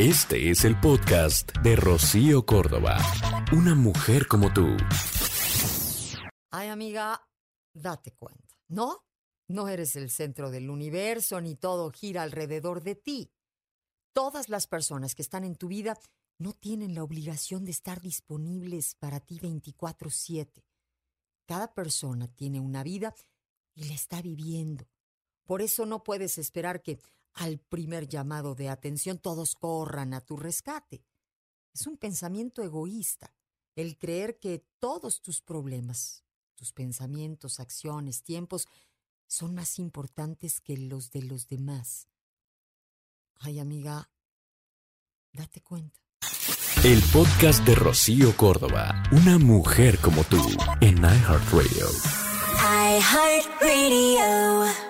Este es el podcast de Rocío Córdoba. Una mujer como tú. Ay, amiga, date cuenta, ¿no? No eres el centro del universo ni todo gira alrededor de ti. Todas las personas que están en tu vida no tienen la obligación de estar disponibles para ti 24/7. Cada persona tiene una vida y la está viviendo. Por eso no puedes esperar que al primer llamado de atención todos corran a tu rescate. Es un pensamiento egoísta el creer que todos tus problemas, tus pensamientos, acciones, tiempos, son más importantes que los de los demás. Ay, amiga, date cuenta. El podcast de Rocío Córdoba. Una mujer como tú en iHeartRadio. iHeartRadio.